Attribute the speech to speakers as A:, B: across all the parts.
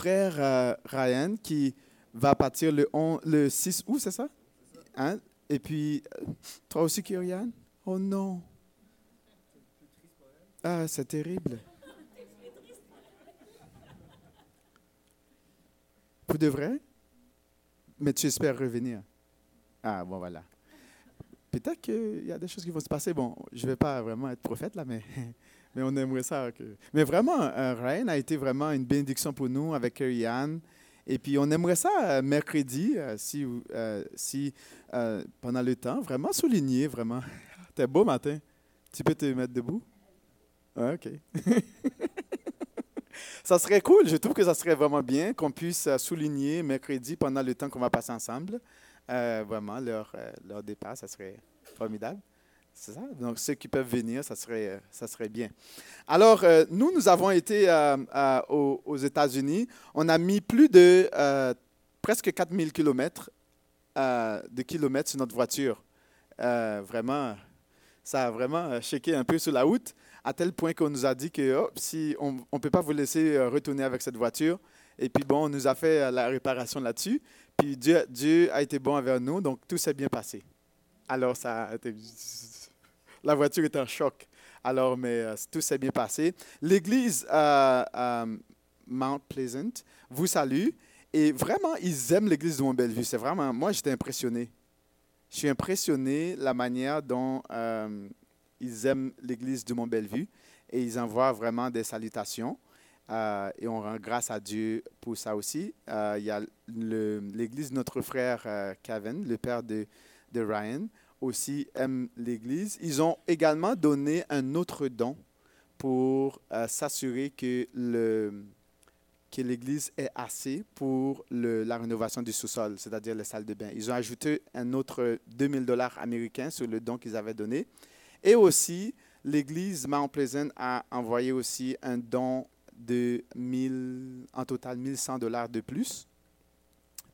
A: frère euh, Ryan qui va partir le, le 6 août, c'est ça? Hein? Et puis, euh, toi aussi, Kyrian? Oh non! Ah, c'est terrible. Pour de vrai? Mais tu espères revenir? Ah, bon, voilà. Peut-être qu'il y a des choses qui vont se passer. Bon, je ne vais pas vraiment être prophète là, mais, mais on aimerait ça. Mais vraiment, euh, Ryan a été vraiment une bénédiction pour nous avec Yann. Et puis, on aimerait ça euh, mercredi, euh, si, si pendant le temps, vraiment souligner, vraiment. T'es beau matin. Tu peux te mettre debout? OK. ça serait cool. Je trouve que ça serait vraiment bien qu'on puisse souligner mercredi pendant le temps qu'on va passer ensemble. Euh, vraiment, leur, euh, leur départ, ça serait formidable. C'est ça? Donc, ceux qui peuvent venir, ça serait, euh, ça serait bien. Alors, nous, nous avons été aux, aux États-Unis. On a mis plus de presque 4000 kilomètres de kilomètres sur notre voiture. vraiment, ça a vraiment checké un peu sur la route, à tel point qu'on nous a dit que oh, si on ne peut pas vous laisser retourner avec cette voiture. Et puis, bon, on nous a fait la réparation là-dessus. Puis Dieu, a été bon avec nous, donc tout s'est bien passé. Alors, ça la voiture est en choc. Alors, mais euh, tout s'est bien passé. L'église euh, euh, Mount Pleasant vous salue. Et vraiment, ils aiment l'église de Mont-Bellevue. C'est vraiment, moi, j'étais impressionné. Je suis impressionné la manière dont ils aiment l'église de Mont-Bellevue et ils envoient vraiment des salutations. Et on rend grâce à Dieu pour ça aussi. Il y a l'église, notre frère Kevin, le père de, de, Ryan, aussi aime l'église. Ils ont également donné un autre don pour s'assurer que le que l'Église est assez pour le, la rénovation du sous-sol, c'est-à-dire les salles de bain. Ils ont ajouté un autre 2000 dollars américains sur le don qu'ils avaient donné. Et aussi, l'Église Mount Pleasant a envoyé aussi un don de 1000, en total 1100 dollars de plus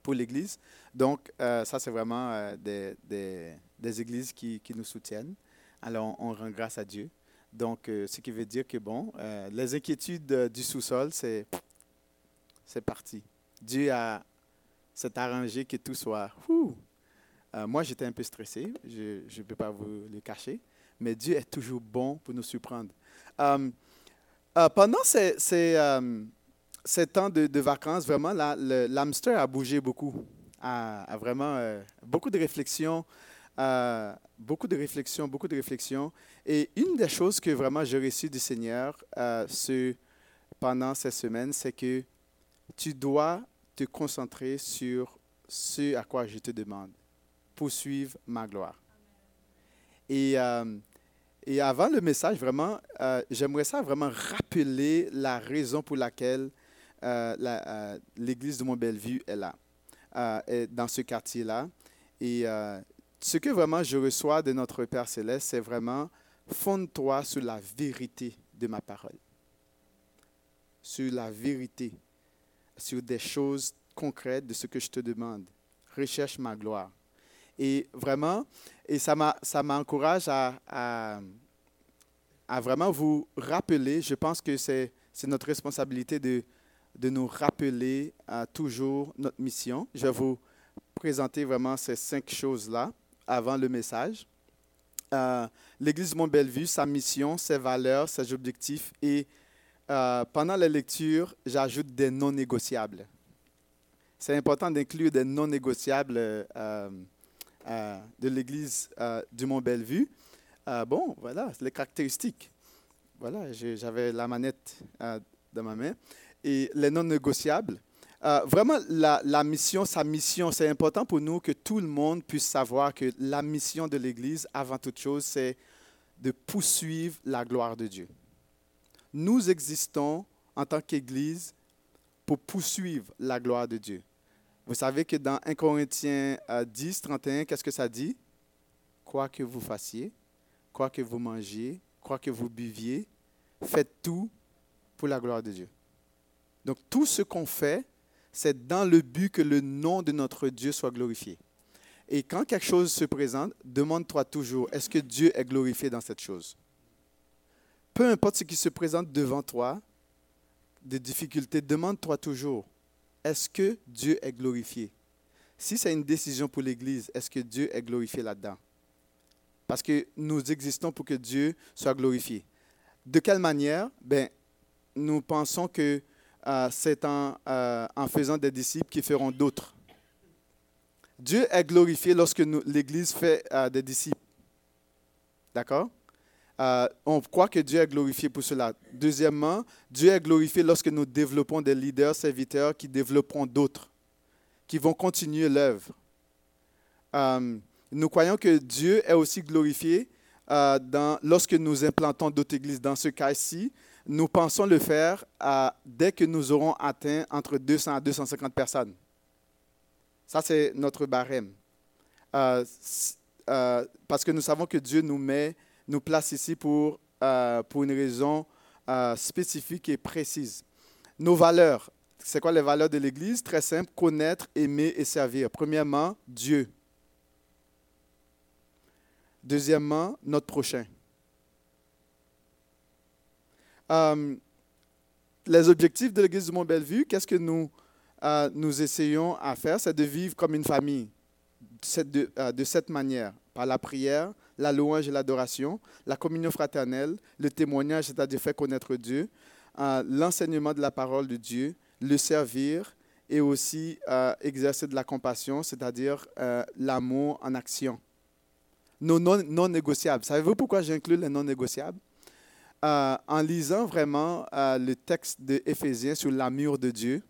A: pour l'Église. Donc, euh, ça, c'est vraiment euh, des, des, églises qui, nous soutiennent. Alors, on, rend grâce à Dieu. Donc, euh, ce qui veut dire que, bon, les inquiétudes du sous-sol, c'est, c'est parti. Dieu a s'est arrangé que tout soit... moi, j'étais un peu stressé, je ne peux pas vous le cacher, mais Dieu est toujours bon pour nous surprendre. Euh, pendant ces, ces, euh, ces, temps de, de vacances, vraiment, l'hamster a bougé beaucoup. A, vraiment euh, beaucoup de réflexions, beaucoup de réflexions, beaucoup de réflexions. Et une des choses que vraiment j'ai reçues du Seigneur ce, pendant ces semaines, c'est que tu dois te concentrer sur ce à quoi je te demande. Poursuivre ma gloire. Et et avant le message, vraiment, euh, j'aimerais ça vraiment rappeler la raison pour laquelle euh, euh, l'église de Mont-Bellevue est là, est dans ce quartier-là. Et ce que vraiment je reçois de notre Père céleste, c'est vraiment fonde-toi sur la vérité de ma parole, sur la vérité, sur des choses concrètes de ce que je te demande. Recherche ma gloire. Et vraiment, et ça m'encourage à, à, vraiment vous rappeler, je pense que c'est notre responsabilité de, de nous rappeler à toujours notre mission. Je vais vous présenter vraiment ces cinq choses-là avant le message. Euh, L'Église Mont-Bellevue, sa mission, ses valeurs, ses objectifs et euh, pendant la lecture, j'ajoute des non négociables. C'est important d'inclure des non négociables. Euh, de l'église du Mont-Bellevue. Bon, voilà, les caractéristiques. Voilà, j'avais la manette dans ma main. Et les non négociables. Vraiment, la, la, mission, sa mission, c'est important pour nous que tout le monde puisse savoir que la mission de l'Église, avant toute chose, c'est de poursuivre la gloire de Dieu. Nous existons en tant qu'Église pour poursuivre la gloire de Dieu. Vous savez que dans 1 Corinthiens 10, 31, qu'est-ce que ça dit? Quoi que vous fassiez, quoi que vous mangiez, quoi que vous buviez, faites tout pour la gloire de Dieu. Donc tout ce qu'on fait, c'est dans le but que le nom de notre Dieu soit glorifié. Et quand quelque chose se présente, demande-toi toujours, est-ce que Dieu est glorifié dans cette chose? Peu importe ce qui se présente devant toi, des difficultés, demande-toi toujours, est-ce que Dieu est glorifié? Si c'est une décision pour l'Église, est-ce que Dieu est glorifié là-dedans? Parce que nous existons pour que Dieu soit glorifié. De quelle manière? Ben, nous pensons que euh, c'est en, euh, en faisant des disciples qui feront d'autres. Dieu est glorifié lorsque l'Église fait euh, des disciples. D'accord? On croit que Dieu est glorifié pour cela. Deuxièmement, Dieu est glorifié lorsque nous développons des leaders, serviteurs qui développeront d'autres, qui vont continuer l'œuvre. Nous croyons que Dieu est aussi glorifié lorsque nous implantons d'autres églises. Dans ce cas-ci, nous pensons le faire dès que nous aurons atteint entre 200 à 250 personnes. Ça, c'est notre barème. Euh, euh, parce que nous savons que Dieu nous met, nous place ici pour, euh, pour une raison spécifique et précise. Nos valeurs. C'est quoi les valeurs de l'Église? Très simple, connaître, aimer et servir. Premièrement, Dieu. Deuxièmement, notre prochain. Euh, les objectifs de l'Église du Mont-Bellevue, qu'est-ce que nous, euh, nous essayons à faire? C'est de vivre comme une famille, euh, de cette manière, par la prière, la louange et l'adoration, la communion fraternelle, le témoignage, c'est-à-dire faire connaître Dieu, l'enseignement de la parole de Dieu, le servir et aussi exercer de la compassion, c'est-à-dire l'amour en action. Nos non, non négociables. Savez-vous pourquoi j'inclus les non négociables? Euh, en lisant vraiment euh, le texte de Éphésiens sur l'amour de Dieu,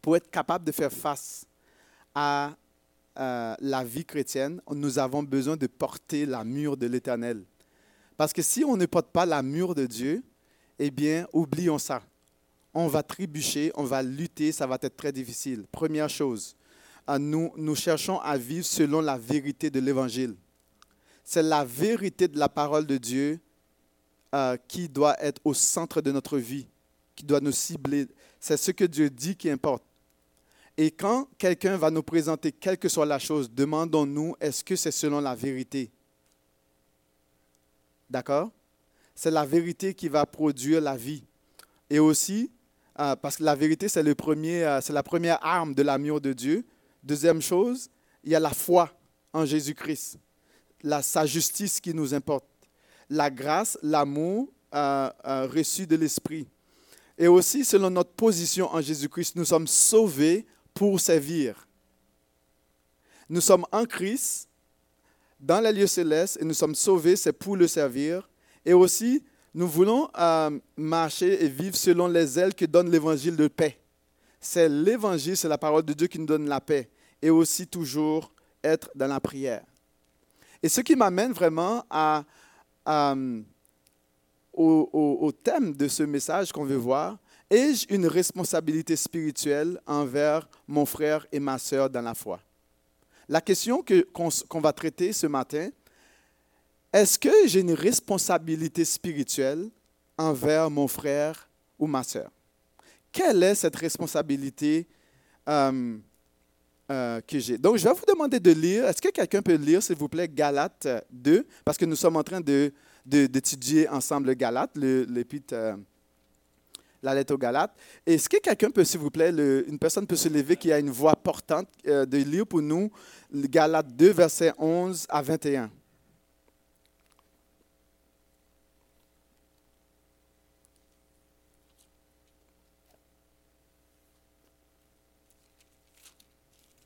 A: pour être capable de faire face à euh, la vie chrétienne, nous avons besoin de porter l'amour de l'Éternel. Parce que si on ne porte pas l'amour de Dieu, eh bien, oublions ça. On va trébucher, on va lutter, ça va être très difficile. Première chose, nous, nous cherchons à vivre selon la vérité de l'Évangile. C'est la vérité de la parole de Dieu euh, qui doit être au centre de notre vie, qui doit nous cibler. C'est ce que Dieu dit qui importe. Et quand quelqu'un va nous présenter quelle que soit la chose, demandons-nous, est-ce que c'est selon la vérité? D'accord? C'est la vérité qui va produire la vie. Et aussi, euh, parce que la vérité, euh, c'est la première arme de l'amour de Dieu. Deuxième chose, il y a la foi en Jésus-Christ, sa justice qui nous importe, la grâce, l'amour euh, euh, reçu de l'Esprit. Et aussi, selon notre position en Jésus-Christ, nous sommes sauvés pour servir. Nous sommes en Christ, dans les lieux célestes, et nous sommes sauvés, c'est pour le servir. Et aussi, nous voulons euh, marcher et vivre selon les ailes que donne l'évangile de paix. C'est l'évangile, c'est la parole de Dieu qui nous donne la paix. Et aussi toujours être dans la prière. Et ce qui m'amène vraiment à, à, au, thème de ce message qu'on veut voir, ai-je une responsabilité spirituelle envers mon frère et ma sœur dans la foi? La question que, qu'on, qu'on va traiter ce matin, est-ce que j'ai une responsabilité spirituelle envers mon frère ou ma sœur? Quelle est cette responsabilité euh, euh? Donc, je vais vous demander de lire. Est-ce que quelqu'un peut lire, s'il vous plaît, Galates 2? Parce que nous sommes en train de, de, d'étudier ensemble l'épître, euh, la lettre aux Galates. Est-ce que quelqu'un peut, s'il vous plaît, le- une personne peut se lever qui a une voix portante, euh, de lire pour nous Galates 2, versets 11 à 21?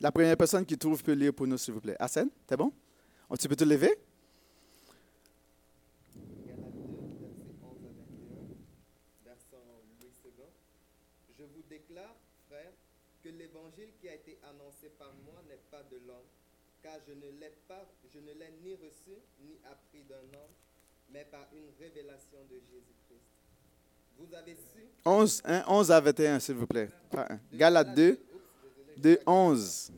A: La première personne qui trouve peut lire pour nous, s'il vous plaît. Hassan, t'es bon? Tu peux te lever?
B: Galates 2, versets 11 à 21, version Louis II. Je vous déclare, frères, que l'évangile qui a été annoncé par moi n'est pas de l'homme, car je ne l'ai pas, je ne l'ai ni reçu ni appris d'un homme, mais par une révélation de Jésus-Christ. Vous avez su
A: 11, hein, 11 à 21, s'il vous plaît. Pas. Galates 2, 2, 11.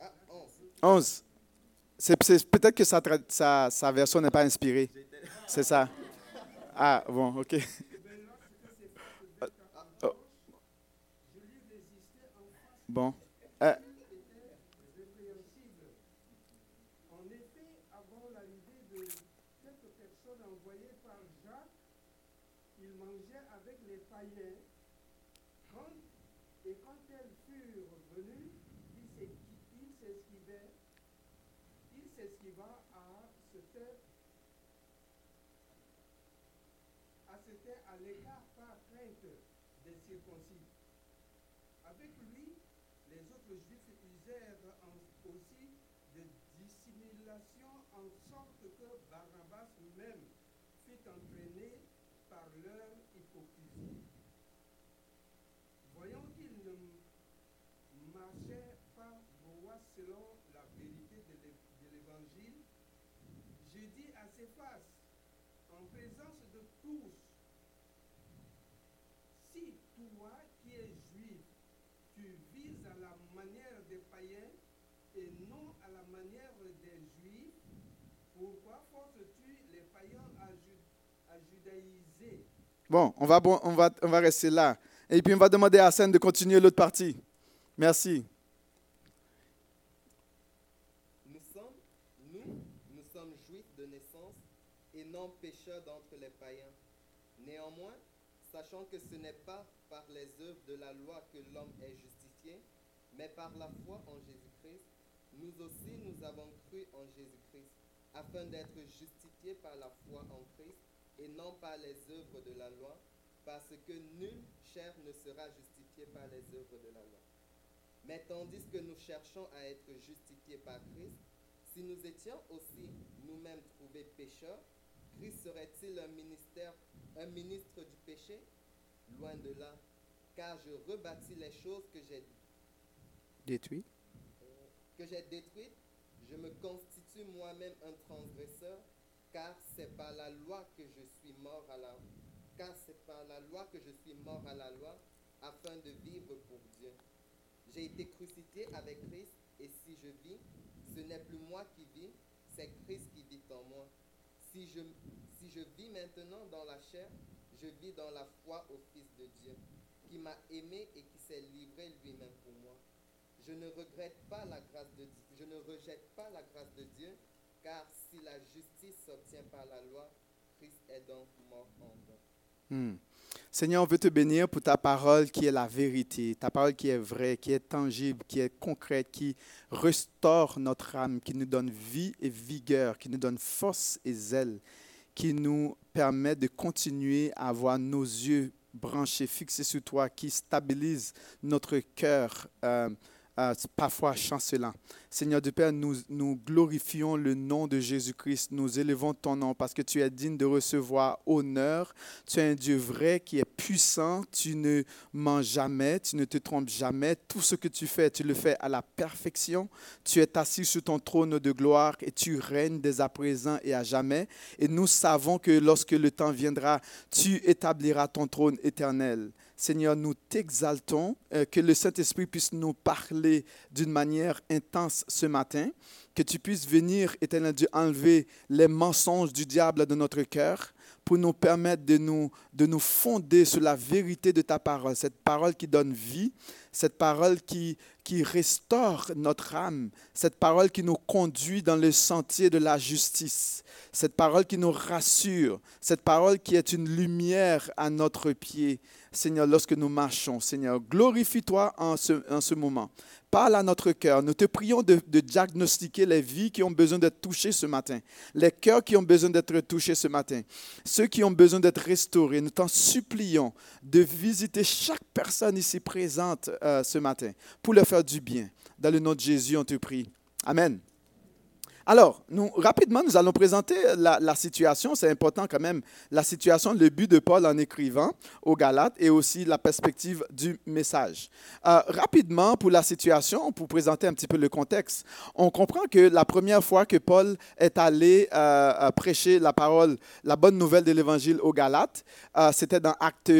B: Ah, 11.
A: 11. C'est, peut-être que sa, sa, sa version n'est pas inspirée. C'est ça. Ah, bon, OK. Oh. Bon. Euh,
C: En effet, avant l'arrivée de quelques personnes envoyées par Jacques, il mangeait avec les païens. Quand, et quand elles furent venues, il s'esqui- il s'esquivait, il s'esquiva à à l'écart par crainte des circoncis. Avec lui, les autres juifs usèrent en- aussi de dissimulation en sorte que Barabbas même fut entraîné par leur hypocrisie. Voyant qu'il ne marchait pas droit selon la vérité de l'é- de l'évangile, je dis à ses faces, en présence de tous, si toi qui es juif, tu vises à la manière des païens et non à la manière des juifs, pourquoi forces-tu les païens à, ju- à judaïser
A: Bon, on va, on, va, on va rester là. Et puis on va demander à Hassan de continuer l'autre partie. Merci.
B: Nous sommes, nous, nous sommes juifs de naissance et non pécheurs d'entre les païens. Néanmoins, sachant que ce n'est pas par les œuvres de la loi que l'homme est justifié, mais par la foi en Jésus-Christ, nous aussi nous avons cru en Jésus-Christ, afin d'être justifiés par la foi en Christ et non par les œuvres de la loi, parce que nulle chair ne sera justifiée par les œuvres de la loi. Mais tandis que nous cherchons à être justifiés par Christ, si nous étions aussi nous-mêmes trouvés pécheurs, Christ serait-il un ministère, un ministre du péché? Loin de là, car je rebâtis les choses que j'ai
A: Détruit.
B: que j'ai détruites, je me constitue moi-même un transgresseur, car c'est par la loi que je suis mort à la car c'est par la loi que je suis mort à la loi, afin de vivre pour Dieu. J'ai été crucifié avec Christ, et si je vis, ce n'est plus moi qui vis, c'est Christ qui vit en moi. Si je, si je vis maintenant dans la chair, je vis dans la foi au Fils de Dieu, qui m'a aimé et qui s'est livré lui-même pour moi. Je ne regrette pas la grâce de je ne rejette pas la grâce de Dieu, car si la justice s'obtient par la loi, Christ est donc mort en vain.
A: Hmm. Seigneur, on veut te bénir pour ta parole qui est la vérité, ta parole qui est vraie, qui est tangible, qui est concrète, qui restaure notre âme, qui nous donne vie et vigueur, qui nous donne force et zèle, qui nous permet de continuer à avoir nos yeux branchés, fixés sur toi, qui stabilise notre cœur, euh, euh, parfois chancelant. Seigneur de Père, nous, nous glorifions le nom de Jésus-Christ, nous élevons ton nom parce que tu es digne de recevoir honneur. Tu es un Dieu vrai qui est puissant, tu ne mens jamais, tu ne te trompes jamais. Tout ce que tu fais, tu le fais à la perfection. Tu es assis sur ton trône de gloire et tu règnes dès à présent et à jamais. Et nous savons que lorsque le temps viendra, tu établiras ton trône éternel. Seigneur, nous t'exaltons, euh, que le Saint-Esprit puisse nous parler d'une manière intense ce matin, que tu puisses venir, éternel Dieu, enlever les mensonges du diable de notre cœur pour nous permettre de nous, de nous fonder sur la vérité de ta parole, cette parole qui donne vie, cette parole qui, qui restaure notre âme, cette parole qui nous conduit dans le sentier de la justice, cette parole qui nous rassure, cette parole qui est une lumière à notre pied. Seigneur, lorsque nous marchons, Seigneur, glorifie-toi en ce, en ce moment. Parle à notre cœur. Nous te prions de, de diagnostiquer les vies qui ont besoin d'être touchées ce matin, les cœurs qui ont besoin d'être touchés ce matin, ceux qui ont besoin d'être restaurés. Nous t'en supplions de visiter chaque personne ici présente euh, ce matin pour leur faire du bien. Dans le nom de Jésus, on te prie. Amen. Alors, nous, rapidement, nous allons présenter la, situation. C'est important quand même, la situation, le but de Paul en écrivant aux Galates et aussi la perspective du message. Euh, rapidement, pour la situation, pour présenter un petit peu le contexte, on comprend que la première fois que Paul est allé euh, euh, prêcher la parole, la bonne nouvelle de l'Évangile aux Galates, c'était dans Acte,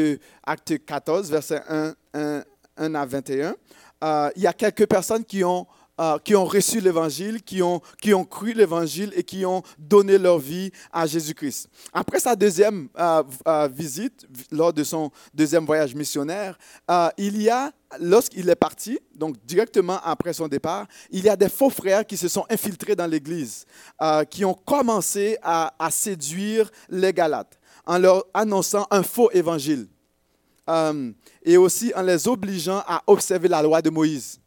A: Acte 14, versets 1, 1, 1 à 21. Euh, il y a quelques personnes qui ont euh, qui ont reçu l'évangile, qui ont, qui ont cru l'évangile et qui ont donné leur vie à Jésus-Christ. Après sa deuxième euh, euh, visite, lors de son deuxième voyage missionnaire, il y a, lorsqu'il est parti, donc directement après son départ, il y a des faux frères qui se sont infiltrés dans l'Église, qui ont commencé à, à séduire les Galates en leur annonçant un faux évangile et aussi en les obligeant à observer la loi de Moïse.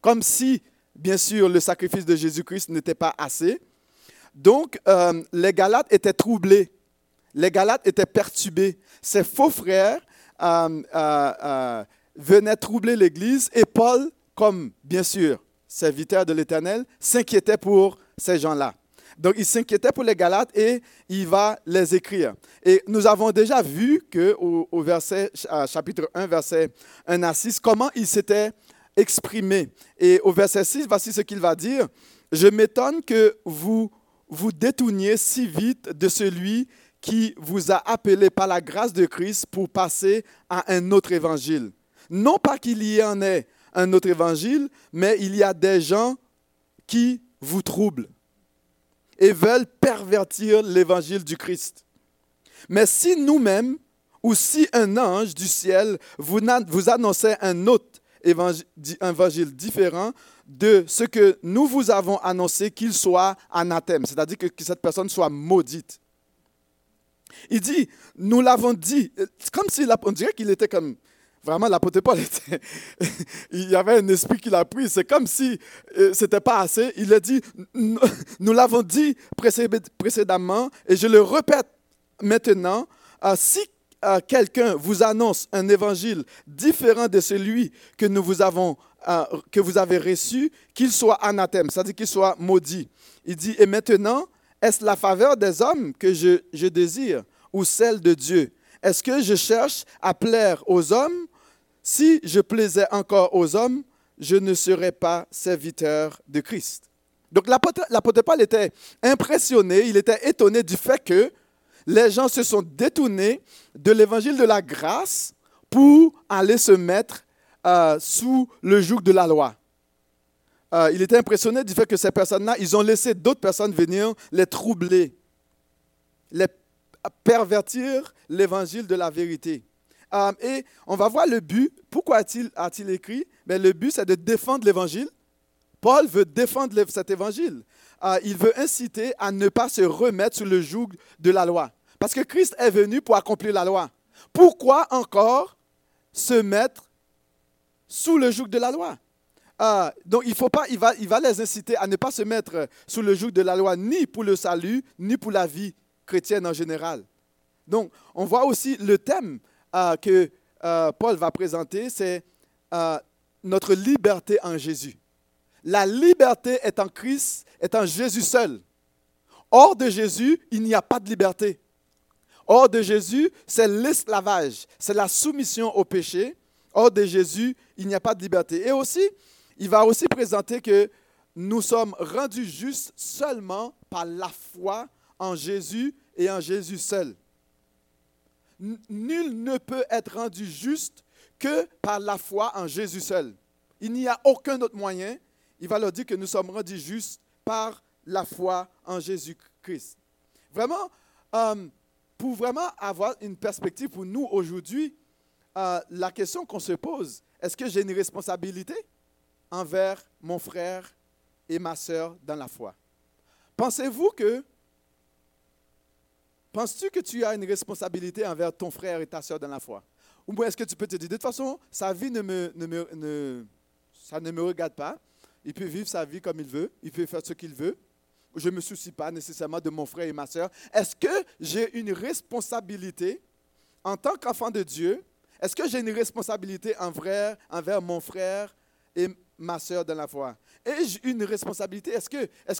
A: Comme si, bien sûr, le sacrifice de Jésus-Christ n'était pas assez. Donc, euh, les Galates étaient troublés. Les Galates étaient perturbés. Ces faux frères euh, venaient troubler l'Église et Paul, comme bien sûr serviteur de l'Éternel, s'inquiétait pour ces gens-là. Donc, il s'inquiétait pour les Galates et il va les écrire. Et nous avons déjà vu que au, verset, chapitre 1, verset 1 à 6, comment il s'était exprimé. Et au verset 6, voici ce qu'il va dire. Je m'étonne que vous vous détourniez si vite de celui qui vous a appelé par la grâce de Christ pour passer à un autre évangile. Non pas qu'il y en ait un autre évangile, mais il y a des gens qui vous troublent et veulent pervertir l'évangile du Christ. Mais si nous-mêmes, ou si un ange du ciel vous, annonçait un autre évangile différent de ce que nous vous avons annoncé, qu'il soit anathème, c'est-à-dire que, cette personne soit maudite. Il dit, nous l'avons dit, comme si on dirait qu'il était comme, Vraiment, l'apôtre Paul, était, il y avait un esprit qu'il a pris. C'est comme si euh, ce n'était pas assez. Il a dit, nous l'avons dit précédemment, et je le répète maintenant, euh, si euh, quelqu'un vous annonce un évangile différent de celui que nous vous avons que vous avez reçu, qu'il soit anathème, c'est-à-dire qu'il soit maudit. Il dit, et maintenant, est-ce la faveur des hommes que je désire ou celle de Dieu? Est-ce que je cherche à plaire aux hommes? Si je plaisais encore aux hommes, je ne serais pas serviteur de Christ. Donc l'apôtre Paul était impressionné, il était étonné du fait que les gens se sont détournés de l'évangile de la grâce pour aller se mettre euh, sous le joug de la loi. Euh, il était impressionné du fait que ces personnes-là, ils ont laissé d'autres personnes venir les troubler, les pervertir l'évangile de la vérité. Euh, et on va voir le but. Pourquoi a-t-il a écrit? Mais Le but, c'est de défendre l'évangile. Paul veut défendre cet évangile. Euh, il veut inciter à ne pas se remettre sous le joug de la loi. Parce que Christ est venu pour accomplir la loi. Pourquoi encore se mettre sous le joug de la loi? Euh, donc, il, faut pas, il, va, les inciter à ne pas se mettre sous le joug de la loi, ni pour le salut, ni pour la vie chrétienne en général. Donc, on voit aussi le thème euh, que Paul va présenter, c'est notre liberté en Jésus. La liberté est en Christ, est en Jésus seul. Hors de Jésus, il n'y a pas de liberté. Hors de Jésus, c'est l'esclavage, c'est la soumission au péché. Hors de Jésus, il n'y a pas de liberté. Et aussi, il va aussi présenter que nous sommes rendus justes seulement par la foi en Jésus et en Jésus seul nul ne peut être rendu juste que par la foi en Jésus seul. Il n'y a aucun autre moyen. Il va leur dire que nous sommes rendus justes par la foi en Jésus-Christ. Vraiment, euh, pour vraiment avoir une perspective pour nous aujourd'hui, euh, la question qu'on se pose, est-ce que j'ai une responsabilité envers mon frère et ma soeur dans la foi? Pensez-vous que Penses-tu que tu as une responsabilité envers ton frère et ta soeur dans la foi? Ou est-ce que tu peux te dire, de toute façon, sa vie ne me, ne ça ne me regarde pas. Il peut vivre sa vie comme il veut, il peut faire ce qu'il veut. Je ne me soucie pas nécessairement de mon frère et ma soeur. Est-ce que j'ai une responsabilité en tant qu'enfant de Dieu? Est-ce que j'ai une responsabilité envers, envers mon frère et ma soeur dans la foi? Ai-je une responsabilité? Est-ce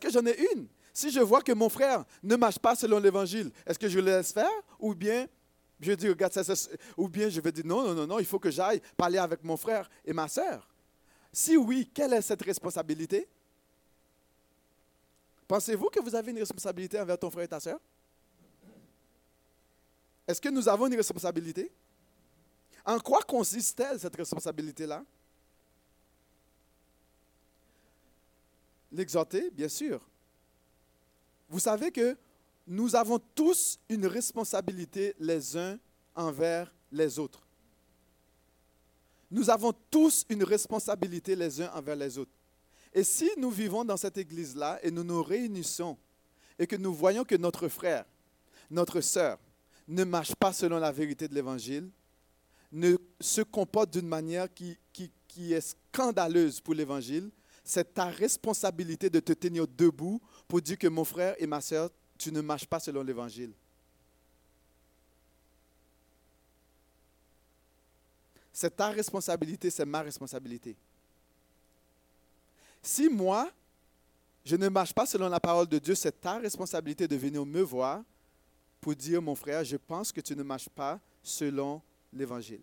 A: que, j'en ai une? Si je vois que mon frère ne marche pas selon l'évangile, est-ce que je le laisse faire? Ou bien je dis, regarde, ça, ou bien je vais dire, non, non, non, non, il faut que j'aille parler avec mon frère et ma soeur. Si oui, quelle est cette responsabilité? Pensez-vous que vous avez une responsabilité envers ton frère et ta soeur Est-ce que nous avons une responsabilité? En quoi consiste-t-elle cette responsabilité-là? L'exhorter, bien sûr. Vous savez que nous avons tous une responsabilité les uns envers les autres. Nous avons tous une responsabilité les uns envers les autres. Et si nous vivons dans cette église-là et nous nous réunissons et que nous voyons que notre frère, notre sœur ne marche pas selon la vérité de l'Évangile, ne se comporte d'une manière qui, qui, qui est scandaleuse pour l'Évangile, c'est ta responsabilité de te tenir debout pour dire que mon frère et ma soeur, tu ne marches pas selon l'Évangile. C'est ta responsabilité, c'est ma responsabilité. Si moi, je ne marche pas selon la parole de Dieu, c'est ta responsabilité de venir me voir pour dire, mon frère, je pense que tu ne marches pas selon l'Évangile.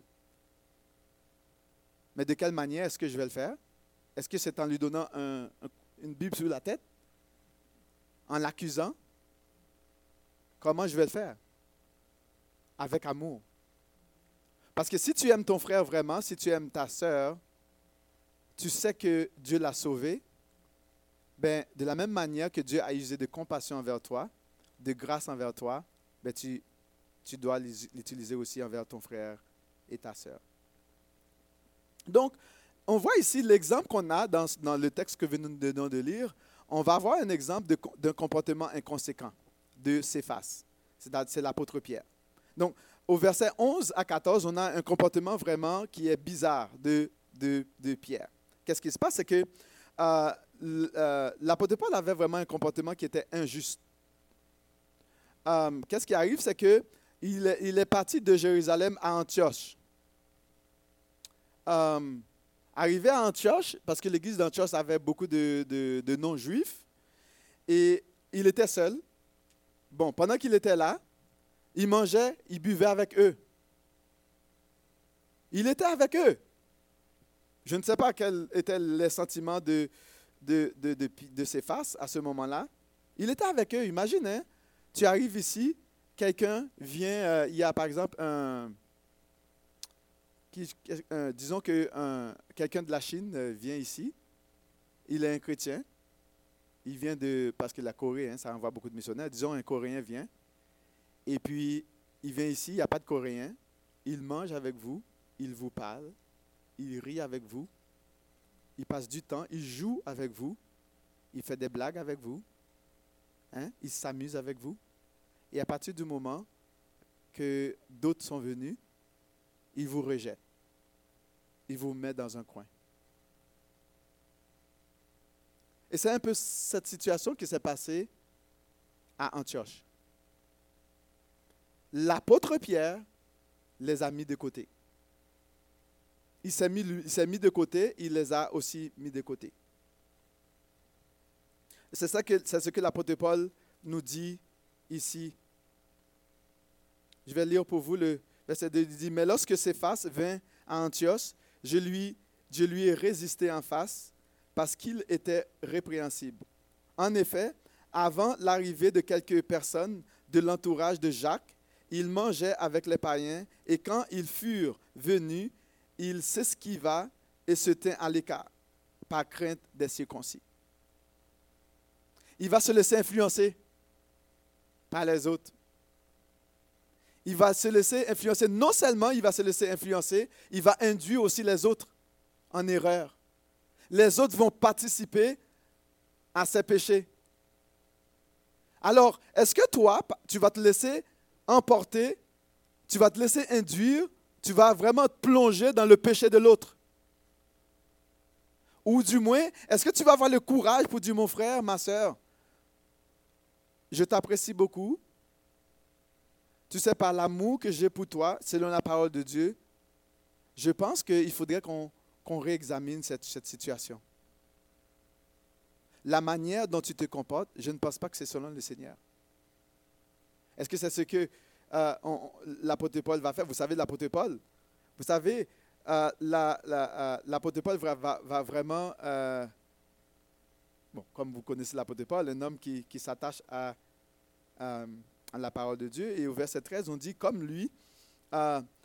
A: Mais de quelle manière est-ce que je vais le faire? Est-ce que c'est en lui donnant un- un- une Bible sur la tête? En l'accusant? Comment je vais le faire? Avec amour. Parce que si tu aimes ton frère vraiment, si tu aimes ta sœur, tu sais que Dieu l'a sauvé. Ben, de la même manière que Dieu a usé de compassion envers toi, de grâce envers toi, ben, tu, tu dois l'utiliser aussi envers ton frère et ta sœur. Donc, on voit ici l'exemple qu'on a dans, dans le texte que nous venons de lire. On va avoir un exemple d'un comportement inconséquent de Céphas. C'est l'apôtre Pierre. Donc, au verset 11 à 14, on a un comportement vraiment qui est bizarre de, Pierre. Qu'est-ce qui se passe? C'est que euh, euh, l'apôtre Paul avait vraiment un comportement qui était injuste. Euh, Qu'est-ce qui arrive? C'est que il est, parti de Jérusalem à Antioche. Arrivé à Antioche, parce que l'église d'Antioche avait beaucoup de, de- de non-juifs, et il était seul. Bon, pendant qu'il était là, il mangeait, il buvait avec eux. Il était avec eux. Je ne sais pas quels étaient les sentiments de, de, de Céphas à ce moment-là. Il était avec eux. Imagine, hein, tu arrives ici, quelqu'un vient, euh, il y a par exemple un, disons que un- quelqu'un de la Chine euh, vient ici, il est un chrétien, il vient de, parce que la Corée, hein, ça envoie beaucoup de missionnaires, disons un Coréen vient, et puis il vient ici, il n'y a pas de Coréen, il mange avec vous, il vous parle, il rit avec vous, il passe du temps, il joue avec vous, il fait des blagues avec vous, hein, il s'amuse avec vous. Et à partir du moment que d'autres sont venus, il vous rejette. Il vous met dans un coin. Et c'est un peu cette situation qui s'est passée à Antioche. L'apôtre Pierre les a mis de côté. Il s'est mis, mis de côté, il les a aussi mis de côté. C'est ça que, c'est ce que l'apôtre Paul nous dit ici. Je vais lire pour vous le verset 2. Il dit, mais lorsque Céphas vint à Antioche, je lui, je lui ai résisté en face parce qu'il était répréhensible. En effet, avant l'arrivée de quelques personnes de l'entourage de Jacques, il mangeait avec les païens et quand ils furent venus, il s'esquiva et se tint à l'écart par crainte des circoncis. Il va se laisser influencer par les autres. Il va se laisser influencer. Non seulement il va se laisser influencer, il va induire aussi les autres en erreur. Les autres vont participer à ces péchés. Alors, est-ce que toi, tu vas te laisser emporter, tu vas te laisser induire, tu vas vraiment te plonger dans le péché de l'autre? Ou du moins, est-ce que tu vas avoir le courage pour dire, mon frère, ma soeur, je t'apprécie beaucoup. Tu sais, par l'amour que j'ai pour toi, selon la parole de Dieu, je pense qu'il faudrait qu'on réexamine cette, cette situation. La manière dont tu te comportes, je ne pense pas que c'est selon le Seigneur. Est-ce que c'est ce que euh, l'apôtre Paul va faire? Vous savez, l'apôtre Paul, vous savez, euh, euh, l'apôtre Paul va, vraiment, bon, comme vous connaissez l'apôtre Paul, un homme qui, qui s'attache à, la parole de Dieu. Et au verset 13, on dit, comme lui,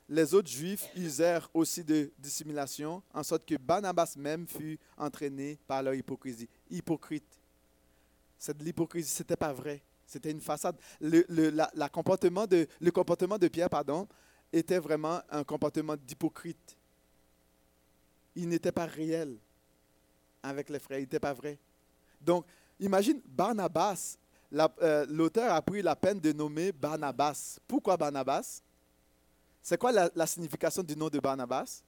A: les autres Juifs usèrent aussi de dissimulation, en sorte que Barnabas même fut entraîné par leur hypocrisie. Hypocrite. C'est de l'hypocrisie, ce n'était pas vrai. C'était une façade. Le, la- comportement de, le comportement de Pierre pardon, était vraiment un comportement d'hypocrite. Il n'était pas réel avec les frères, il n'était pas vrai. Donc, imagine Barnabas, euh, l'auteur a pris la peine de nommer Barnabas. Pourquoi Barnabas? C'est quoi la, la signification du nom de Barnabas?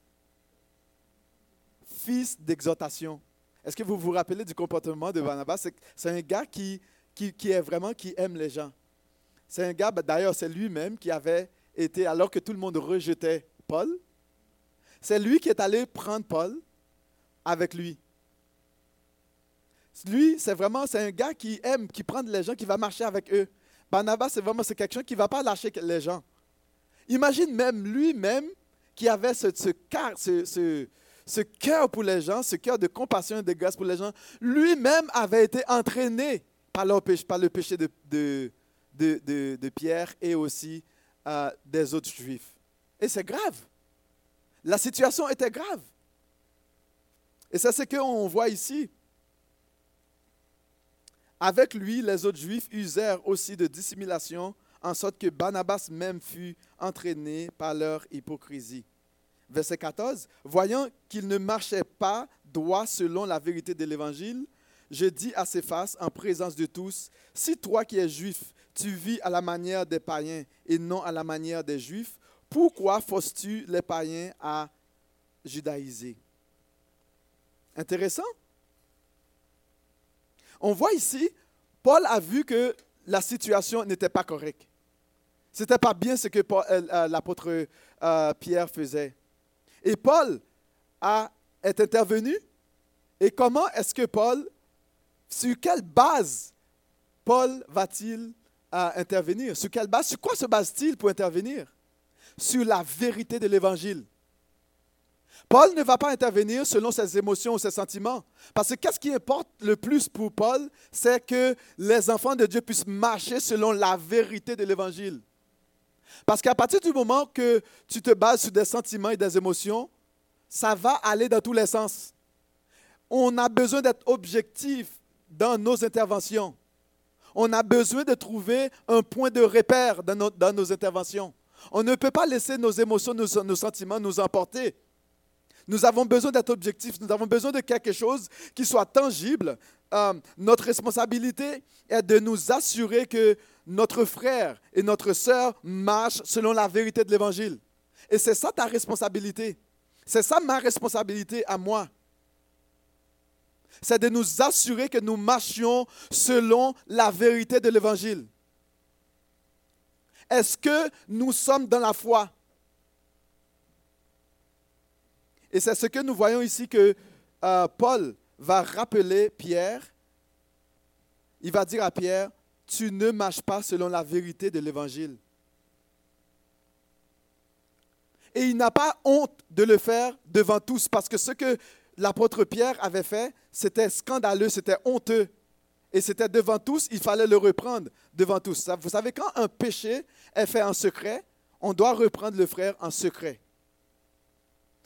A: Fils d'exhortation. Est-ce que vous vous rappelez du comportement de Barnabas? C'est un gars qui, qui, est vraiment qui aime les gens. C'est un gars, ben, d'ailleurs, c'est lui-même qui avait été, alors que tout le monde rejetait Paul, c'est lui qui est allé prendre Paul avec lui. Lui, c'est vraiment, c'est un gars qui aime, qui prend les gens, qui va marcher avec eux. Barnabas, c'est vraiment, c'est quelqu'un qui ne va pas lâcher les gens. Imagine même lui-même qui avait ce cœur pour les gens, ce cœur de compassion et de grâce pour les gens. Lui-même avait été entraîné par, le péché de Pierre et aussi euh, des autres juifs. Et c'est grave. La situation était grave. Et c'est ce qu'on voit ici. Avec lui, les autres Juifs usèrent aussi de dissimulation, en sorte que Barnabas même fut entraîné par leur hypocrisie. Verset 14. Voyant qu'il ne marchait pas droit selon la vérité de l'Évangile, je dis à ses faces, en présence de tous, si toi qui es juif, tu vis à la manière des païens et non à la manière des juifs, pourquoi forces-tu les païens à judaïser? Intéressant. On voit ici, Paul a vu que la situation n'était pas correcte. C'était pas bien ce que euh, euh, l'apôtre euh, Pierre faisait. Et Paul a, est intervenu. Et comment est-ce que Paul, sur quelle base Paul va-t-il euh, intervenir? Sur quelle base? Sur quoi se base-t-il pour intervenir? Sur la vérité de l'Évangile. Paul ne va pas intervenir selon ses émotions ou ses sentiments. Parce que qu'est-ce qui importe le plus pour Paul, c'est que les enfants de Dieu puissent marcher selon la vérité de l'Évangile. Parce qu'à partir du moment que tu te bases sur des sentiments et des émotions, ça va aller dans tous les sens. On a besoin d'être objectif dans nos interventions. On a besoin de trouver un point de repère dans nos, dans nos interventions. On ne peut pas laisser nos émotions, nos, sentiments nous emporter. Nous avons besoin d'être objectifs, nous avons besoin de quelque chose qui soit tangible. Euh, notre responsabilité est de nous assurer que notre frère et notre sœur marchent selon la vérité de l'Évangile. Et c'est ça ta responsabilité. C'est ça ma responsabilité à moi. C'est de nous assurer que nous marchions selon la vérité de l'Évangile. Est-ce que nous sommes dans la foi? Et c'est ce que nous voyons ici que euh, Paul va rappeler Pierre. Il va dire à Pierre, tu ne marches pas selon la vérité de l'Évangile. Et il n'a pas honte de le faire devant tous, parce que ce que l'apôtre Pierre avait fait, c'était scandaleux, c'était honteux. Et c'était devant tous, il fallait le reprendre devant tous. Vous savez, quand un péché est fait en secret, on doit reprendre le frère en secret.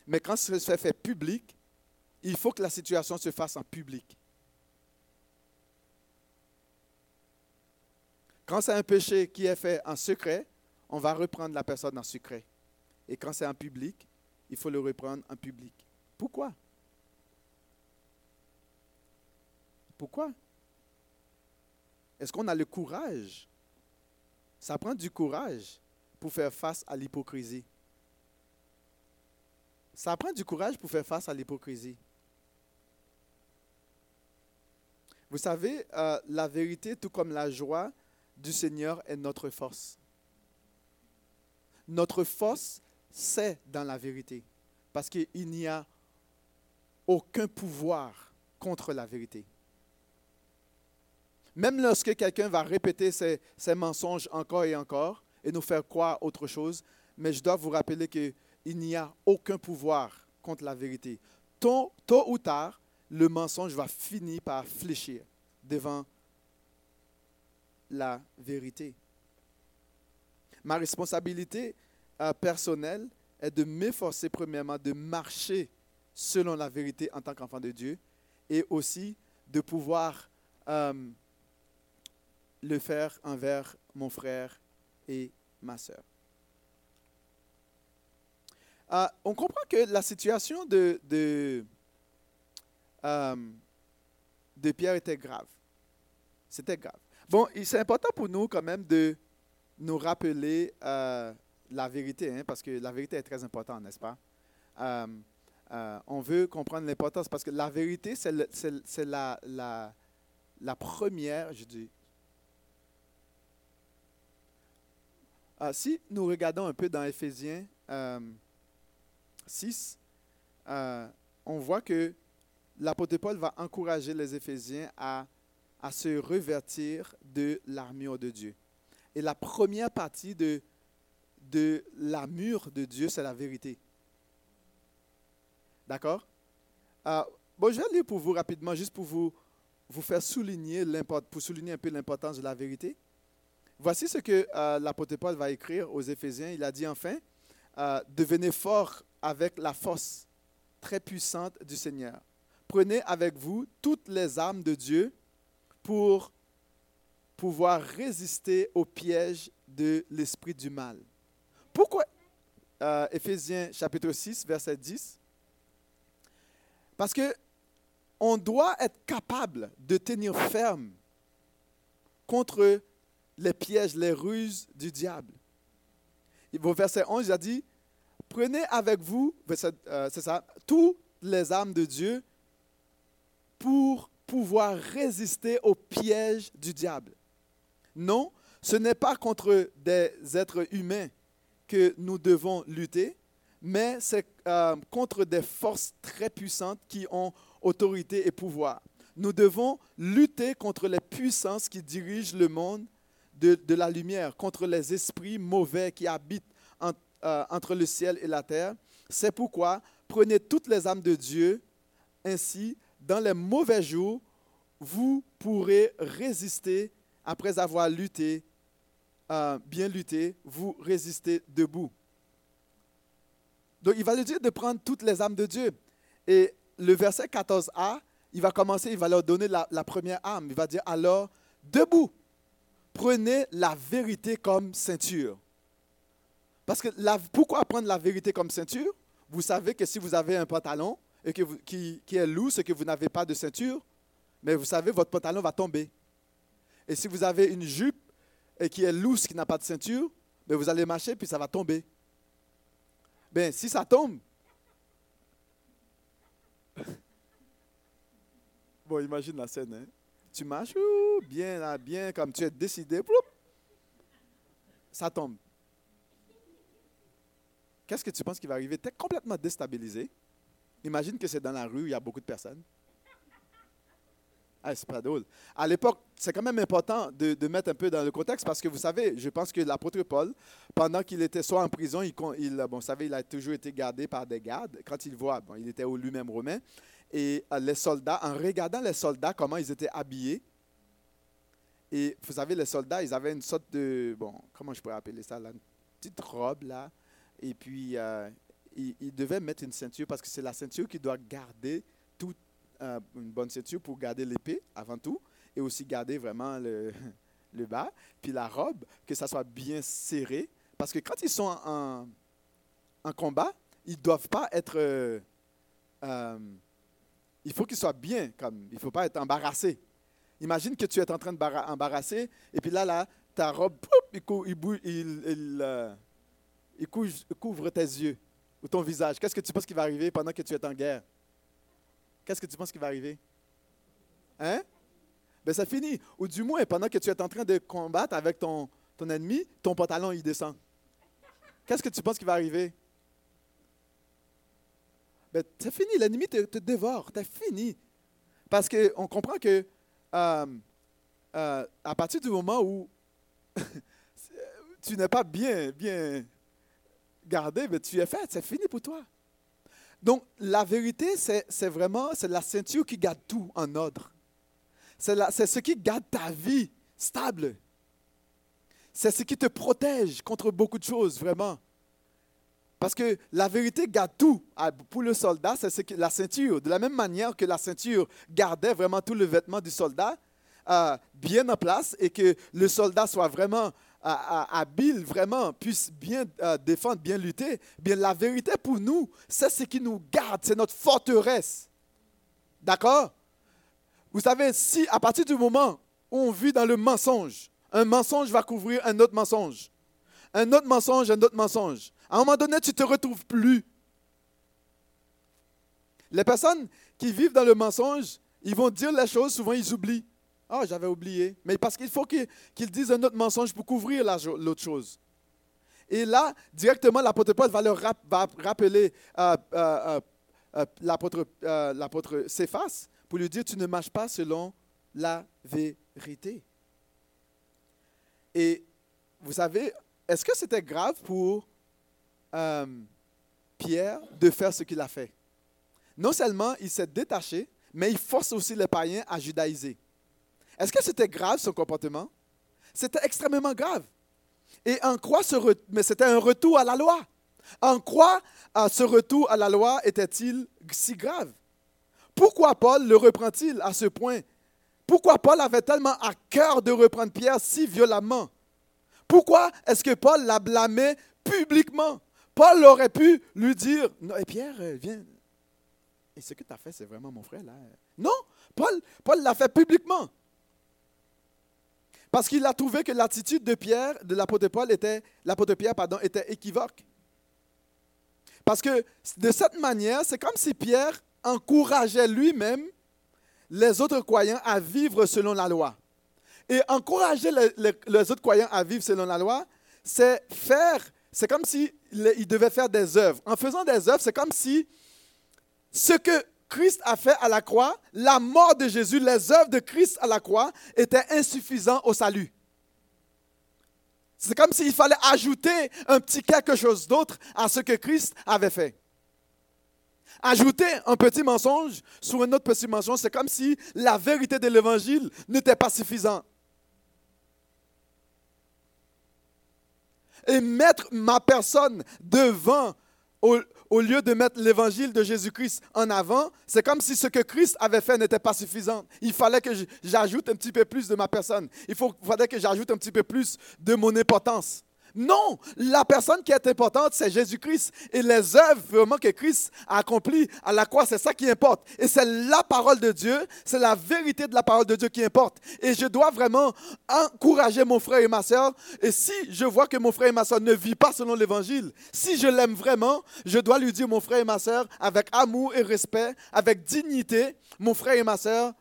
A: Mais quand c'est fait public, il faut que la situation se fasse en public. Quand c'est un péché qui est fait en secret, on va reprendre la personne en secret. Et quand c'est en public, il faut le reprendre en public. Pourquoi? Pourquoi? Est-ce qu'on a le courage? Ça prend du courage pour faire face à l'hypocrisie. Ça prend du courage pour faire face à l'hypocrisie. Vous savez, euh, la vérité, tout comme la joie du Seigneur, est notre force. Notre force, c'est dans la vérité. Parce qu'il n'y a aucun pouvoir contre la vérité. Même lorsque quelqu'un va répéter ses, mensonges encore et encore et nous faire croire autre chose, mais je dois vous rappeler qu'il n'y a aucun pouvoir contre la vérité. Tôt, tôt ou tard, le mensonge va finir par fléchir devant la vérité. Ma responsabilité euh, personnelle est de m'efforcer premièrement de marcher selon la vérité en tant qu'enfant de Dieu et aussi de pouvoir euh, le faire envers mon frère et ma soeur. Euh, on comprend que la situation de, de, euh, Pierre était grave. C'était grave. Bon, c'est important pour nous quand même de nous rappeler euh, la vérité, hein, parce que la vérité est très importante, n'est-ce pas? Euh, on veut comprendre l'importance, parce que la vérité, c'est la, la première, je dis. Ah, si nous regardons un peu dans Éphésiens euh, 6, euh, on voit que l'apôtre Paul va encourager les Éphésiens à, à se revêtir de l'armure de Dieu. Et la première partie de, de l'armure de Dieu, c'est la vérité. D'accord? Euh, Bon, je vais lire pour vous rapidement, juste pour vous, vous faire souligner, pour souligner un peu l'importance de la vérité. Voici ce que euh, l'apôtre Paul va écrire aux Éphésiens. Il a dit enfin, euh, devenez forts avec la force très puissante du Seigneur. Prenez avec vous toutes les armes de Dieu pour pouvoir résister au piège de l'esprit du mal. Pourquoi euh, Éphésiens chapitre 6, verset 10 Parce que on doit être capable de tenir ferme contre les pièges, les ruses du diable. Au verset 11, il a dit, prenez avec vous, euh, c'est ça, toutes les armes de Dieu pour pouvoir résister aux pièges du diable. Non, ce n'est pas contre des êtres humains que nous devons lutter, mais c'est euh, contre des forces très puissantes qui ont autorité et pouvoir. Nous devons lutter contre les puissances qui dirigent le monde de, la lumière, contre les esprits mauvais qui habitent en- euh, entre le ciel et la terre. C'est pourquoi prenez toutes les âmes de Dieu, ainsi, dans les mauvais jours, vous pourrez résister après avoir lutté, euh, bien lutté, vous résistez debout. Donc, il va lui dire de prendre toutes les âmes de Dieu. Et le verset 14a, il va commencer, il va leur donner la première âme. Il va dire alors, debout, prenez la vérité comme ceinture. Parce que pourquoi prendre la vérité comme ceinture? Vous savez que si vous avez un pantalon et que qui, est lourd, c'est que vous n'avez pas de ceinture, mais vous savez, votre pantalon va tomber. Et si vous avez une jupe et qui est loose, qui n'a pas de ceinture, ben vous allez marcher puis ça va tomber. Ben, si ça tombe, bon, imagine la scène, hein? Tu marches, bien, là, bien, comme tu es décidé, ça tombe. Qu'est-ce que tu penses qui va arriver? Tu es complètement déstabilisé. Imagine que c'est dans la rue, il y a beaucoup de personnes. Ah, c'est pas drôle. À l'époque, c'est quand même important de, mettre un peu dans le contexte parce que vous savez, je pense que l'apôtre Paul, pendant qu'il était soit en prison, il, il, bon, vous savez, il a toujours été gardé par des gardes. Quand il voit, bon, il était au lui-même romain, et les soldats, en regardant les soldats, comment ils étaient habillés, et vous savez, les soldats, ils avaient une sorte de, bon, comment je pourrais appeler ça, là, une petite robe là, et puis euh, ils, devaient mettre une ceinture parce que c'est la ceinture qui doit garder toute euh, une bonne ceinture pour garder l'épée avant tout, et aussi garder vraiment le, le bas, puis la robe, que ça soit bien serré, parce que quand ils sont en, combat, ils ne doivent pas être... euh, il faut qu'ils soient bien, comme, il ne faut pas être embarrassé. Imagine que tu es en train de barra- embarrasser, et puis là, là, ta robe, il, il euh, couvre, tes yeux ou ton visage. Qu'est-ce que tu penses qui va arriver pendant que tu es en guerre? Qu'est-ce que tu penses qui va arriver? Hein? Ben, c'est fini. Ou du moins, pendant que tu es en train de combattre avec ton, ton ennemi, ton pantalon, il descend. Qu'est-ce que tu penses qui va arriver? Ben, c'est fini. L'ennemi te, te dévore. C'est fini. Parce qu'on comprend que euh, euh, à partir du moment où tu n'es pas bien, bien gardé, ben, tu es fait. C'est fini pour toi. Donc, la vérité, c'est vraiment c'est la ceinture qui garde tout en ordre. C'est ce qui garde ta vie stable. C'est ce qui te protège contre beaucoup de choses, vraiment. Parce que la vérité garde tout. Ah, Pour le soldat, c'est la ceinture. De la même manière que la ceinture gardait vraiment tout le vêtement du soldat euh, bien en place et que le soldat soit vraiment euh, euh, habile, vraiment, puisse bien défendre, bien lutter. Bien, la vérité pour nous, c'est ce qui nous garde, c'est notre forteresse. D'accord? Vous savez, si à partir du moment on vit dans le mensonge. Un mensonge va couvrir un autre mensonge. Un autre mensonge, un autre mensonge. À un moment donné, tu ne te retrouves plus. Les personnes qui vivent dans le mensonge, ils vont dire les choses, souvent ils oublient. Ah, j'avais oublié. Mais parce qu'il faut qu'ils disent un autre mensonge pour couvrir l'autre chose. Et là, directement, l'apôtre Paul va leur rappeler euh, euh, euh, l'apôtre Céphas pour lui dire, tu ne marches pas selon la vérité. Et vous savez, est-ce que c'était grave pour Pierre de faire ce qu'il a fait? Non seulement il s'est détaché, mais il force aussi les païens à judaïser. Est-ce que c'était grave son comportement? C'était extrêmement grave. Et en quoi ce mais c'était un retour à la loi. En quoi ce retour à la loi était-il si grave? Pourquoi Paul le reprend-il à ce point? Pourquoi Paul avait tellement à cœur de reprendre Pierre si violemment? Pourquoi est-ce que Paul l'a blâmé publiquement? Paul aurait pu lui dire, Pierre, euh, viens. Et ce que tu as fait, c'est vraiment mon frère là. Non, Paul, Paul l'a fait publiquement. Parce qu'il a trouvé que l'attitude de Pierre, de l'apôtre Paul, était, l'apôtre Pierre, pardon, était équivoque. Parce que de cette manière, c'est comme si Pierre encourageait lui-même les autres croyants à vivre selon la loi. Et encourager les, autres croyants à vivre selon la loi, c'est faire, c'est comme si il devait faire des œuvres. En faisant des œuvres, c'est comme si ce que Christ a fait à la croix, la mort de Jésus, les œuvres de Christ à la croix étaient insuffisantes au salut. C'est comme s'il fallait ajouter un petit quelque chose d'autre à ce que Christ avait fait. Ajouter un petit mensonge sur un autre petit mensonge, c'est comme si la vérité de l'évangile n'était pas suffisante. Et mettre ma personne devant au lieu de mettre l'évangile de Jésus-Christ en avant, c'est comme si ce que Christ avait fait n'était pas suffisant. Il fallait que j'ajoute un petit peu plus de ma personne. Il fallait que j'ajoute un petit peu plus de mon importance. Non, la personne qui est importante, c'est Jésus-Christ. Et les œuvres vraiment que Christ a accomplies à la croix, c'est ça qui importe. Et c'est la parole de Dieu, c'est la vérité de la parole de Dieu qui importe. Et je dois vraiment encourager mon frère et ma soeur. Et si je vois que mon frère et ma soeur ne vivent pas selon l'évangile, si je l'aime vraiment, je dois lui dire, mon frère et ma soeur, avec amour et respect, avec dignité, mon frère et ma soeur,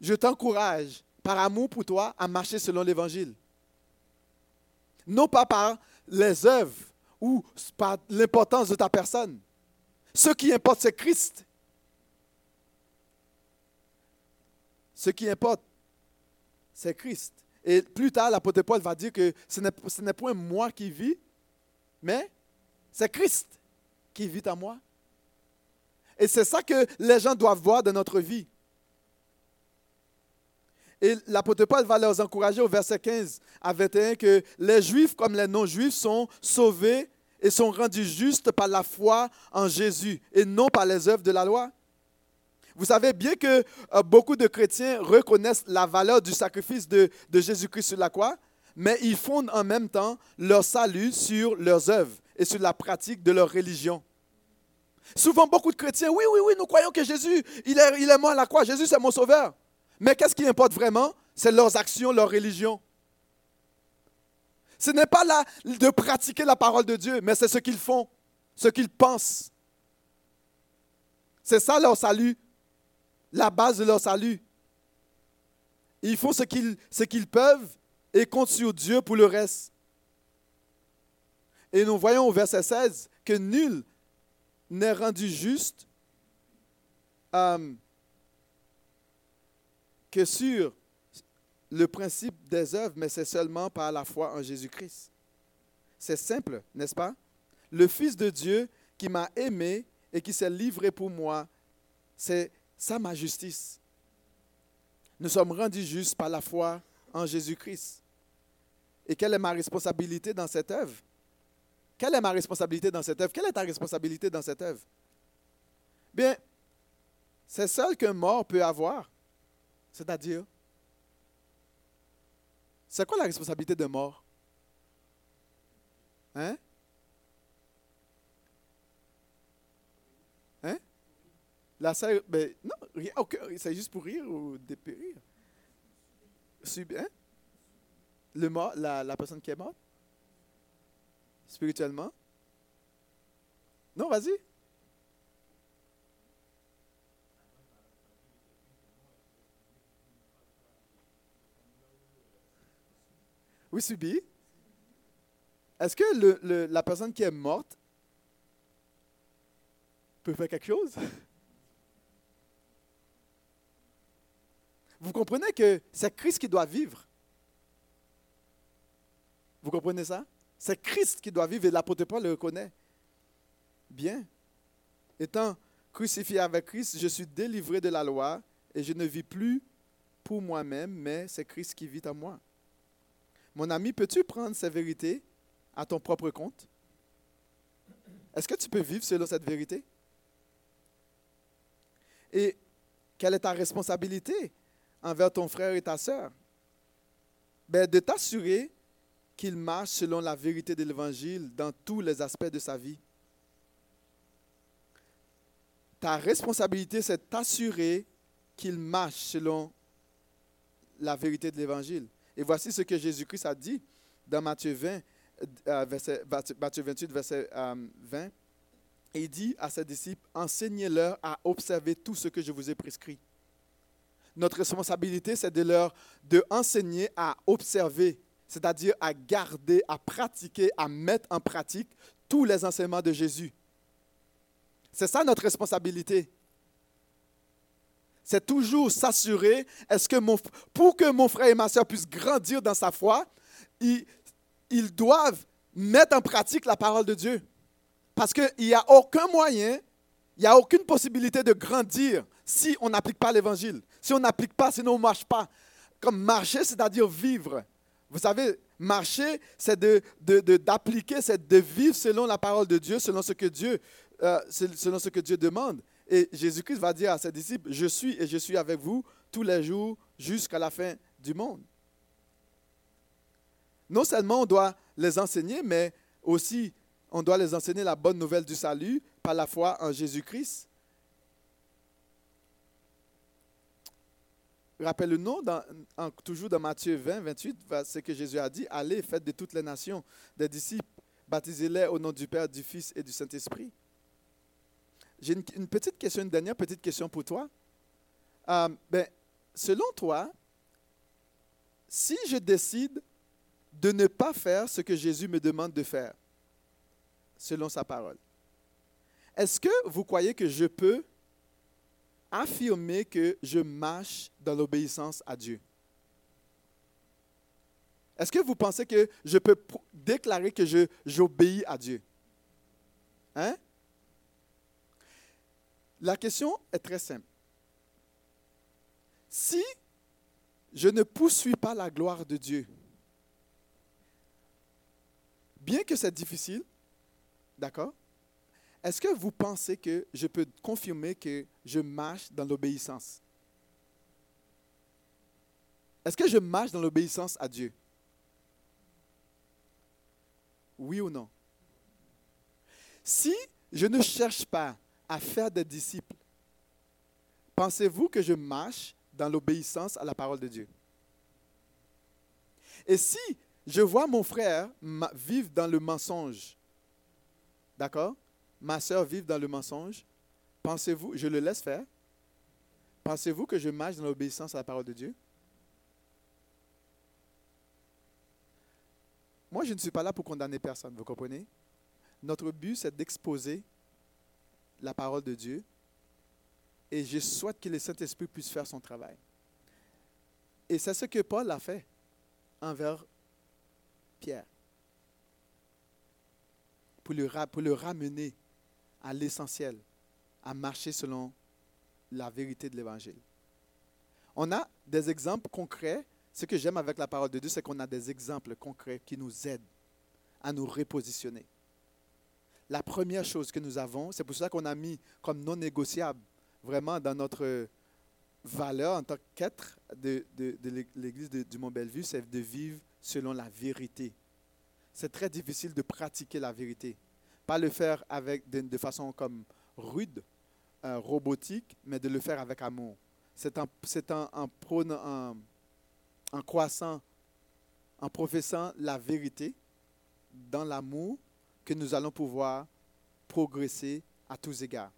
A: je t'encourage par amour pour toi à marcher selon l'évangile non pas par les œuvres ou par l'importance de ta personne. Ce qui importe, c'est Christ. Ce qui importe, c'est Christ. Et plus tard, l'apôtre Paul va dire que ce n'est point moi qui vis, mais c'est Christ qui vit en moi. Et c'est ça que les gens doivent voir dans notre vie. Et l'apôtre Paul va leur encourager au verset 15 à 21 que les juifs comme les non-juifs sont sauvés et sont rendus justes par la foi en Jésus et non par les œuvres de la loi. Vous savez bien que euh, beaucoup de chrétiens reconnaissent la valeur du sacrifice de, de Jésus-Christ sur la croix, mais ils fondent en même temps leur salut sur leurs œuvres et sur la pratique de leur religion. Souvent, beaucoup de chrétiens, oui, oui, oui, nous croyons que Jésus, il est, il est mort à la croix, Jésus c'est mon sauveur. Mais qu'est-ce qui importe vraiment? C'est leurs actions, leur religion. Ce n'est pas là de pratiquer la parole de Dieu, mais c'est ce qu'ils font, ce qu'ils pensent. C'est ça leur salut, la base de leur salut. Ils font ce qu'ils, peuvent et comptent sur Dieu pour le reste. Et nous voyons au verset 16 que nul n'est rendu juste euh, que sur le principe des œuvres, mais c'est seulement par la foi en Jésus-Christ. C'est simple, n'est-ce pas? Le Fils de Dieu qui m'a aimé et qui s'est livré pour moi, c'est ça ma justice. Nous sommes rendus justes par la foi en Jésus-Christ. Et quelle est ma responsabilité dans cette œuvre? Quelle est ma responsabilité dans cette œuvre? Quelle est ta responsabilité dans cette œuvre? Bien, c'est seul qu'un mort peut avoir. C'est-à-dire, c'est quoi la responsabilité de mort? Hein? Hein? La seule, ben, non, rien, c'est juste pour rire ou dépérir. Subi- hein? Le mort, la, la personne qui est morte? Spirituellement? Non, vas-y. Oui, subi. Est-ce que la personne qui est morte peut faire quelque chose? Vous comprenez que c'est Christ qui doit vivre? Vous comprenez ça? C'est Christ qui doit vivre et l'apôtre Paul le reconnaît. Bien. Étant crucifié avec Christ, je suis délivré de la loi et je ne vis plus pour moi-même, mais c'est Christ qui vit en moi. Mon ami, peux-tu prendre ces vérités à ton propre compte? Est-ce que tu peux vivre selon cette vérité? Et quelle est ta responsabilité envers ton frère et ta sœur? Ben, de t'assurer qu'il marche selon la vérité de l'Évangile dans tous les aspects de sa vie. Ta responsabilité, c'est t'assurer qu'il marche selon la vérité de l'Évangile. Et voici ce que Jésus-Christ a dit dans Matthieu 20, euh, verset, Matthieu 28, verset euh, 20. Et il dit à ses disciples, enseignez-leur à observer tout ce que je vous ai prescrit. Notre responsabilité, c'est de leur de enseigner à observer, c'est-à-dire à garder, à pratiquer, à mettre en pratique tous les enseignements de Jésus. C'est ça notre responsabilité. C'est toujours s'assurer, est-ce que mon, pour que mon frère et ma soeur puissent grandir dans sa foi, ils, ils doivent mettre en pratique la parole de Dieu. Parce qu'il n'y a aucun moyen, il n'y a aucune possibilité de grandir si on n'applique pas l'évangile. Si on n'applique pas, sinon on ne marche pas. Comme marcher, c'est-à-dire vivre. Vous savez, marcher, c'est d'appliquer, de, de, c'est de vivre selon la parole de Dieu, selon ce que Dieu, euh, selon ce que Dieu demande. Et Jésus-Christ va dire à ses disciples, je suis et je suis avec vous tous les jours jusqu'à la fin du monde. Non seulement on doit les enseigner, mais aussi on doit les enseigner la bonne nouvelle du salut par la foi en Jésus-Christ. Rappelle-nous, toujours dans Matthieu 20, 28, ce que Jésus a dit, allez, faites de toutes les nations des disciples, baptisez-les au nom du Père, du Fils et du Saint-Esprit. J'ai une, petite question, une dernière petite question pour toi. Euh, ben, selon toi, si je décide de ne pas faire ce que Jésus me demande de faire, selon sa parole, est-ce que vous croyez que je peux affirmer que je marche dans l'obéissance à Dieu? Est-ce que vous pensez que je peux déclarer que j'obéis à Dieu? Hein? La question est très simple. Si je ne poursuis pas la gloire de Dieu, bien que c'est difficile, d'accord, est-ce que vous pensez que je peux confirmer que je marche dans l'obéissance? Est-ce que je marche dans l'obéissance à Dieu? Oui ou non? Si je ne cherche pas à faire des disciples, pensez-vous que je marche dans l'obéissance à la parole de Dieu? Et si je vois mon frère vivre dans le mensonge, d'accord? Ma soeur vivre dans le mensonge, pensez-vous, je le laisse faire? Pensez-vous que je marche dans l'obéissance à la parole de Dieu? Moi, je ne suis pas là pour condamner personne, vous comprenez? Notre but, c'est d'exposer la parole de Dieu et je souhaite que le Saint-Esprit puisse faire son travail. Et c'est ce que Paul a fait envers Pierre. Pour le, ramener à l'essentiel, à marcher selon la vérité de l'Évangile. On a des exemples concrets. Ce que j'aime avec la parole de Dieu, c'est qu'on a des exemples concrets qui nous aident à nous repositionner. La première chose que nous avons, c'est pour ça qu'on a mis comme non négociable vraiment dans notre valeur en tant qu'être de, de, de l'Église du Mont-Bellevue, c'est de vivre selon la vérité. C'est très difficile de pratiquer la vérité. Pas le faire avec de, façon comme rude, euh, robotique, mais de le faire avec amour. C'est en, en, en, en croissant, en professant la vérité dans l'amour, que nous allons pouvoir progresser à tous égards.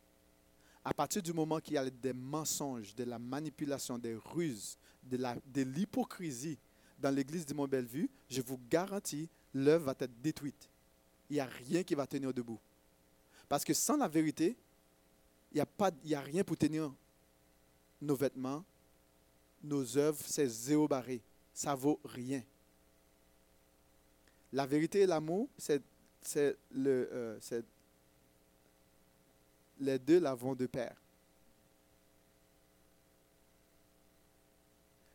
A: À partir du moment qu'il y a des mensonges, de la manipulation, des ruses, de la- de l'hypocrisie dans l'église de Mont-Bellevue, je vous garantis, l'œuvre va être détruite. Il n'y a rien qui va tenir debout. Parce que sans la vérité, il n'y a, a rien pour tenir nos vêtements, nos œuvres, c'est zéro barré. Ça vaut rien. La vérité et l'amour, c'est, euh, c'est- les deux là vont de pair.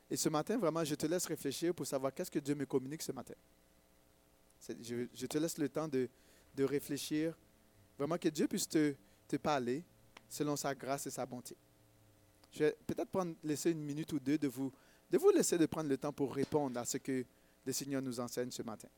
A: Et ce matin, vraiment, je te laisse réfléchir pour savoir qu'est-ce que Dieu me communique ce matin. Je, je te laisse le temps de, de réfléchir. Vraiment que Dieu puisse te, te parler selon sa grâce et sa bonté. Je vais peut-être prendre, laisser une minute ou deux de vous, de vous laisser de prendre le temps pour répondre à ce que le Seigneur nous enseigne ce matin.